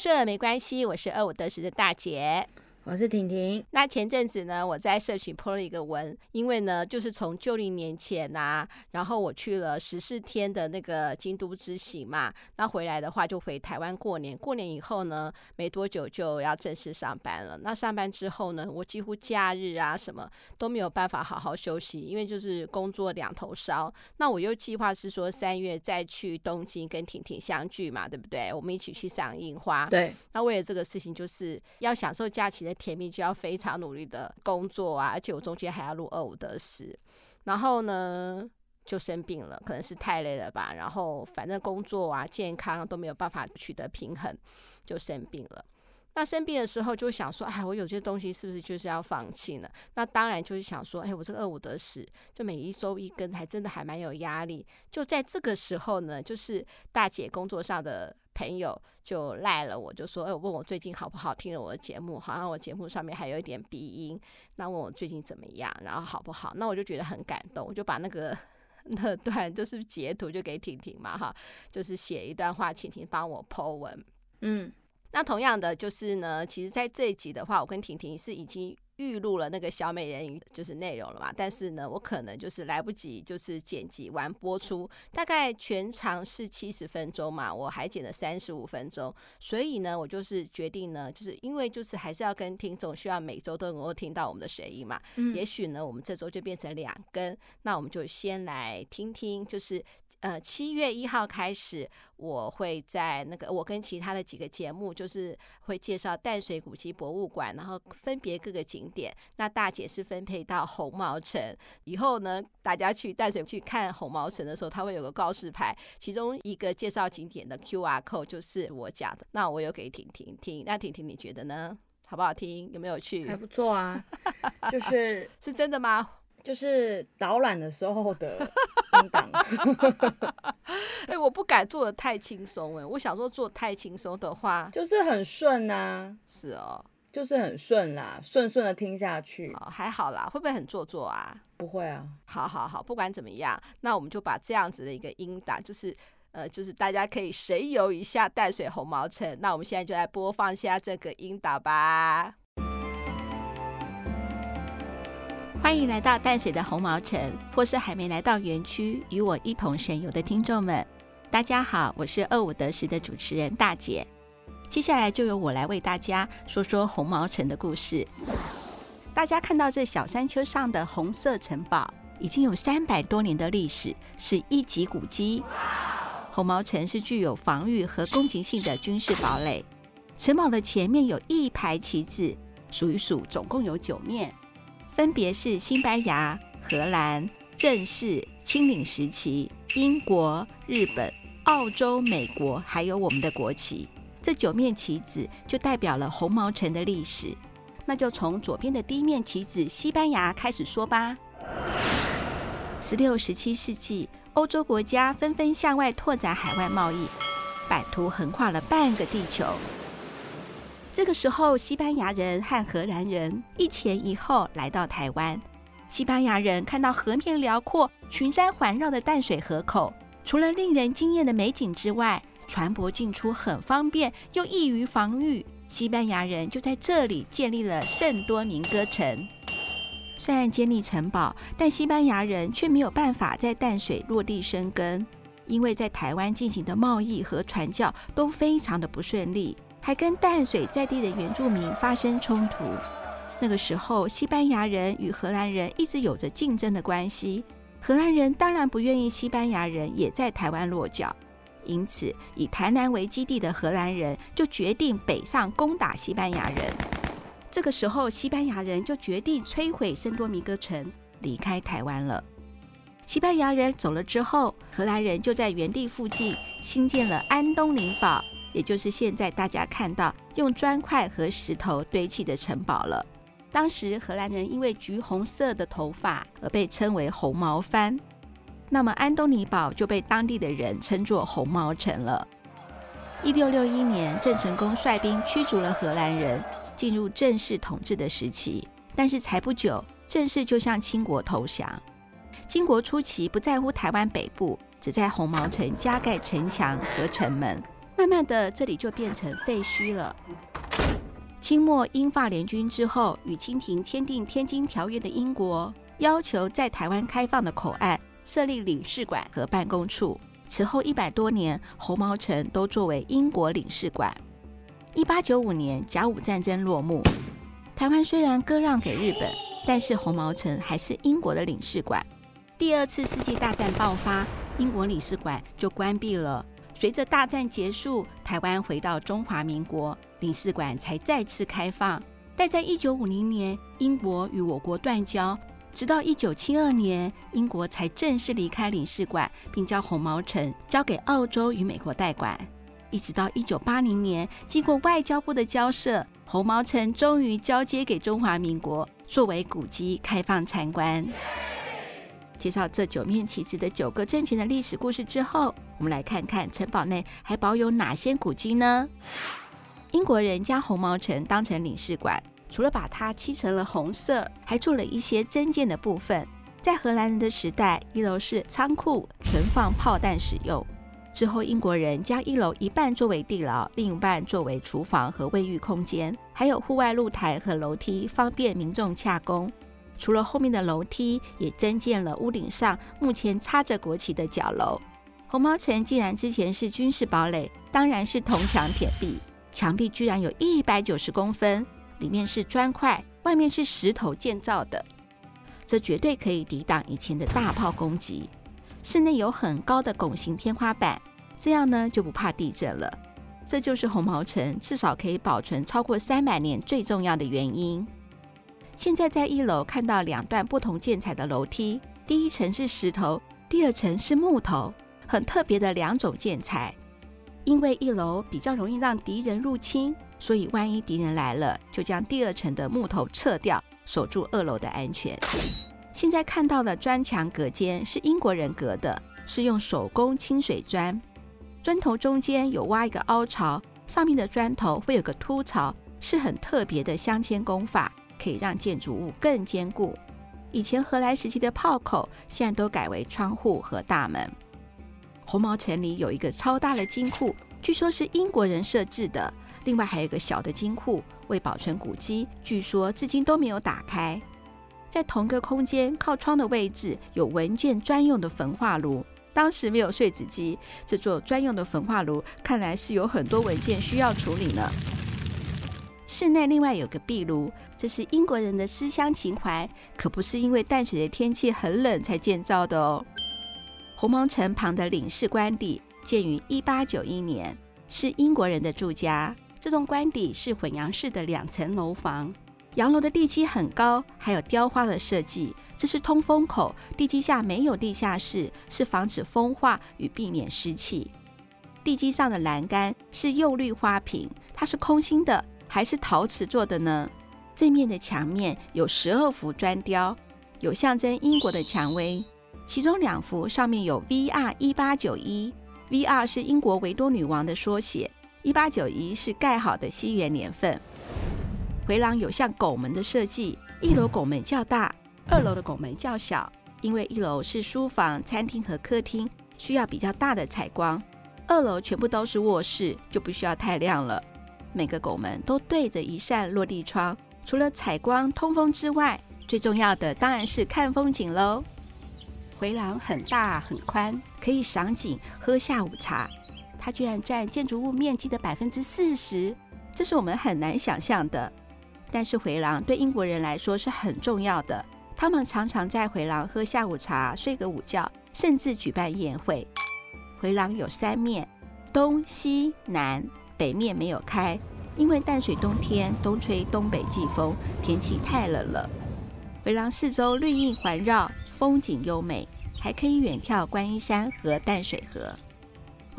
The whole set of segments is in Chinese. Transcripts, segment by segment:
顺没关系，我是二五得十的大姐。我是婷婷。那前阵子呢，我在社群 po 了一个文，因为呢，就是从旧历年前呐、啊，然后我去了十四天的那个京都之行嘛，那回来的话就回台湾过年。过年以后呢，没多久就要正式上班了。那上班之后呢，我几乎假日啊什么都没有办法好好休息，因为就是工作两头烧。那我又计划是说三月再去东京跟婷婷相聚嘛，对不对？我们一起去赏樱花。对。那为了这个事情，就是要享受假期的。甜蜜就要非常努力的工作啊，而且我中间还要录二五得十，然后呢就生病了，可能是太累了吧，然后反正工作啊、健康都没有办法取得平衡，就生病了。那生病的时候就想说，哎，我有些东西是不是就是要放弃呢？那当然就是想说，哎，我这个二五得十，就每一周一更，还真的还蛮有压力。就在这个时候呢，就是大姐工作上的。朋友就赖了，我就说，哎，问我最近好不好，听了我的节目，好像我节目上面还有一点鼻音，那问我最近怎么样，然后好不好？那我就觉得很感动，我就把那个 那段就是截图就给婷婷嘛，哈，就是写一段话，请婷帮我 po 文。嗯，那同样的就是呢，其实在这一集的话，我跟婷婷是已经。预录了那个小美人鱼就是内容了嘛，但是呢，我可能就是来不及，就是剪辑完播出，大概全长是七十分钟嘛，我还剪了三十五分钟，所以呢，我就是决定呢，就是因为就是还是要跟听众需要每周都能够听到我们的声音嘛，嗯，也许呢，我们这周就变成两更，那我们就先来听听，就是。呃，七月一号开始，我会在那个我跟其他的几个节目，就是会介绍淡水古迹博物馆，然后分别各个景点。那大姐是分配到红毛城，以后呢，大家去淡水去看红毛城的时候，它会有个告示牌，其中一个介绍景点的 QR code 就是我讲的。那我有给婷婷听，那婷婷你觉得呢？好不好听？有没有去？还不错啊，就是是真的吗？就是导览的时候的音档。哎，我不敢做的太轻松哎，我想说做太轻松的话，就是很顺呐、啊。是哦，就是很顺啦，顺顺的听下去。哦，还好啦，会不会很做作啊？不会啊。好好好，不管怎么样，那我们就把这样子的一个音档，就是呃，就是大家可以神游一下淡水红毛城。那我们现在就来播放一下这个音档吧。欢迎来到淡水的红毛城，或是还没来到园区与我一同神游的听众们，大家好，我是二五得十的主持人大姐。接下来就由我来为大家说说红毛城的故事。大家看到这小山丘上的红色城堡，已经有三百多年的历史，是一级古迹。红毛城是具有防御和攻击性的军事堡垒。城堡的前面有一排旗子，数一数，总共有九面。分别是西班牙、荷兰、正式、清领时期、英国、日本、澳洲、美国，还有我们的国旗。这九面旗子就代表了红毛城的历史。那就从左边的第一面旗子西班牙开始说吧。十六、十七世纪，欧洲国家纷纷向外拓展海外贸易，版图横跨了半个地球。这个时候，西班牙人和荷兰人一前一后来到台湾。西班牙人看到河面辽阔、群山环绕的淡水河口，除了令人惊艳的美景之外，船舶进出很方便，又易于防御。西班牙人就在这里建立了圣多明哥城。虽然建立城堡，但西班牙人却没有办法在淡水落地生根，因为在台湾进行的贸易和传教都非常的不顺利。还跟淡水在地的原住民发生冲突。那个时候，西班牙人与荷兰人一直有着竞争的关系。荷兰人当然不愿意西班牙人也在台湾落脚，因此以台南为基地的荷兰人就决定北上攻打西班牙人。这个时候，西班牙人就决定摧毁圣多明哥城，离开台湾了。西班牙人走了之后，荷兰人就在原地附近新建了安东尼堡。也就是现在大家看到用砖块和石头堆砌的城堡了。当时荷兰人因为橘红色的头发而被称为红毛番，那么安东尼堡就被当地的人称作红毛城了。一六六一年，郑成功率兵驱逐了荷兰人，进入正式统治的时期。但是才不久，郑氏就向清国投降。清国初期不在乎台湾北部，只在红毛城加盖城墙和城门。慢慢的，这里就变成废墟了。清末英法联军之后，与清廷签订《天津条约》的英国，要求在台湾开放的口岸设立领事馆和办公处。此后一百多年，红毛城都作为英国领事馆。一八九五年，甲午战争落幕，台湾虽然割让给日本，但是红毛城还是英国的领事馆。第二次世界大战爆发，英国领事馆就关闭了。随着大战结束，台湾回到中华民国，领事馆才再次开放。但在一九五零年，英国与我国断交，直到一九七二年，英国才正式离开领事馆，并将红毛城交给澳洲与美国代管。一直到一九八零年，经过外交部的交涉，红毛城终于交接给中华民国，作为古迹开放参观。介绍这九面旗帜的九个政权的历史故事之后，我们来看看城堡内还保有哪些古迹呢？英国人将红毛城当成领事馆，除了把它漆成了红色，还做了一些增建的部分。在荷兰人的时代，一楼是仓库，存放炮弹使用。之后，英国人将一楼一半作为地牢，另一半作为厨房和卫浴空间，还有户外露台和楼梯，方便民众洽公。除了后面的楼梯，也增建了屋顶上目前插着国旗的角楼。红毛城既然之前是军事堡垒，当然是铜墙铁壁，墙壁居然有一百九十公分，里面是砖块，外面是石头建造的，这绝对可以抵挡以前的大炮攻击。室内有很高的拱形天花板，这样呢就不怕地震了。这就是红毛城至少可以保存超过三百年最重要的原因。现在在一楼看到两段不同建材的楼梯，第一层是石头，第二层是木头，很特别的两种建材。因为一楼比较容易让敌人入侵，所以万一敌人来了，就将第二层的木头撤掉，守住二楼的安全。现在看到的砖墙隔间是英国人隔的，是用手工清水砖，砖头中间有挖一个凹槽，上面的砖头会有个凸槽，是很特别的镶嵌工法。可以让建筑物更坚固。以前荷兰时期的炮口，现在都改为窗户和大门。红毛城里有一个超大的金库，据说是英国人设置的。另外还有一个小的金库，为保存古迹，据说至今都没有打开。在同个空间靠窗的位置，有文件专用的焚化炉。当时没有碎纸机，这座专用的焚化炉看来是有很多文件需要处理呢。室内另外有个壁炉，这是英国人的思乡情怀，可不是因为淡水的天气很冷才建造的哦。鸿蒙城旁的领事官邸建于一八九一年，是英国人的住家。这栋官邸是混洋式的两层楼房，洋楼的地基很高，还有雕花的设计。这是通风口，地基下没有地下室，是防止风化与避免湿气。地基上的栏杆是釉绿花瓶，它是空心的。还是陶瓷做的呢？正面的墙面有十二幅砖雕，有象征英国的蔷薇。其中两幅上面有 VR 一八九一，VR 是英国维多女王的缩写，一八九一是盖好的西元年份。回廊有像拱门的设计，一楼拱门较大，二楼的拱门较小，因为一楼是书房、餐厅和客厅，需要比较大的采光。二楼全部都是卧室，就不需要太亮了。每个拱门都对着一扇落地窗，除了采光通风之外，最重要的当然是看风景喽。回廊很大很宽，可以赏景喝下午茶。它居然占建筑物面积的百分之四十，这是我们很难想象的。但是回廊对英国人来说是很重要的，他们常常在回廊喝下午茶、睡个午觉，甚至举办宴会。回廊有三面，东西南。北面没有开，因为淡水冬天东吹东北季风，天气太冷了。回廊四周绿荫环绕，风景优美，还可以远眺观音山和淡水河。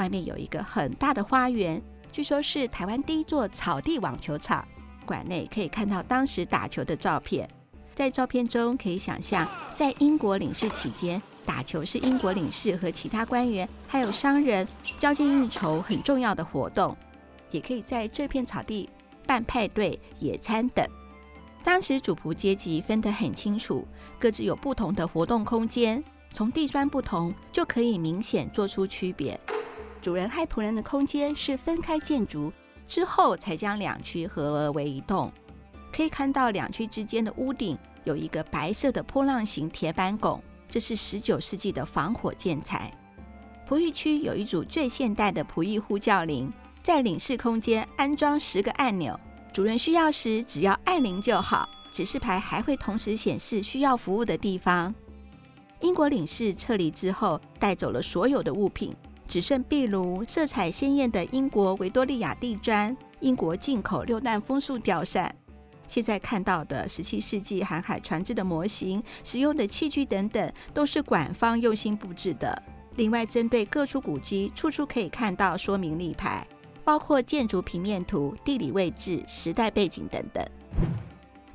外面有一个很大的花园，据说是台湾第一座草地网球场。馆内可以看到当时打球的照片，在照片中可以想象，在英国领事期间，打球是英国领事和其他官员还有商人交际应酬很重要的活动。也可以在这片草地办派对、野餐等。当时主仆阶级分得很清楚，各自有不同的活动空间，从地砖不同就可以明显做出区别。主人和仆人的空间是分开建筑之后才将两区合而为一栋。可以看到两区之间的屋顶有一个白色的波浪形铁板拱，这是十九世纪的防火建材。仆役区有一组最现代的仆役呼叫铃，在领事空间安装十个按钮，主人需要时只要按铃就好。指示牌还会同时显示需要服务的地方。英国领事撤离之后，带走了所有的物品，只剩壁炉、色彩鲜艳的英国维多利亚地砖、英国进口六段风速吊扇。现在看到的十七世纪航海船只的模型、使用的器具等等，都是馆方用心布置的。另外，针对各处古迹，处处可以看到说明立牌，包括建筑平面图、地理位置、时代背景等等。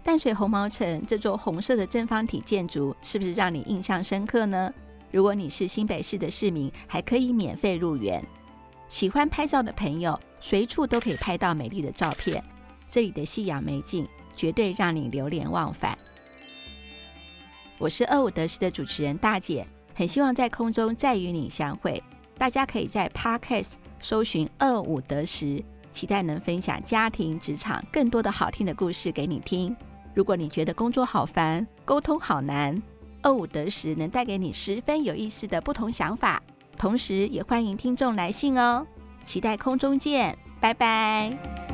淡水红毛城这座红色的正方体建筑，是不是让你印象深刻呢？如果你是新北市的市民，还可以免费入园。喜欢拍照的朋友，随处都可以拍到美丽的照片。这里的夕阳美景，绝对让你流连忘返。我是二五得十的主持人大姐，很希望在空中再与你相会。大家可以在 Podcast 搜寻二五得十，期待能分享家庭、职场更多的好听的故事给你听。如果你觉得工作好烦，沟通好难，二五得十能带给你十分有意思的不同想法，同时也欢迎听众来信哦。期待空中见，拜拜。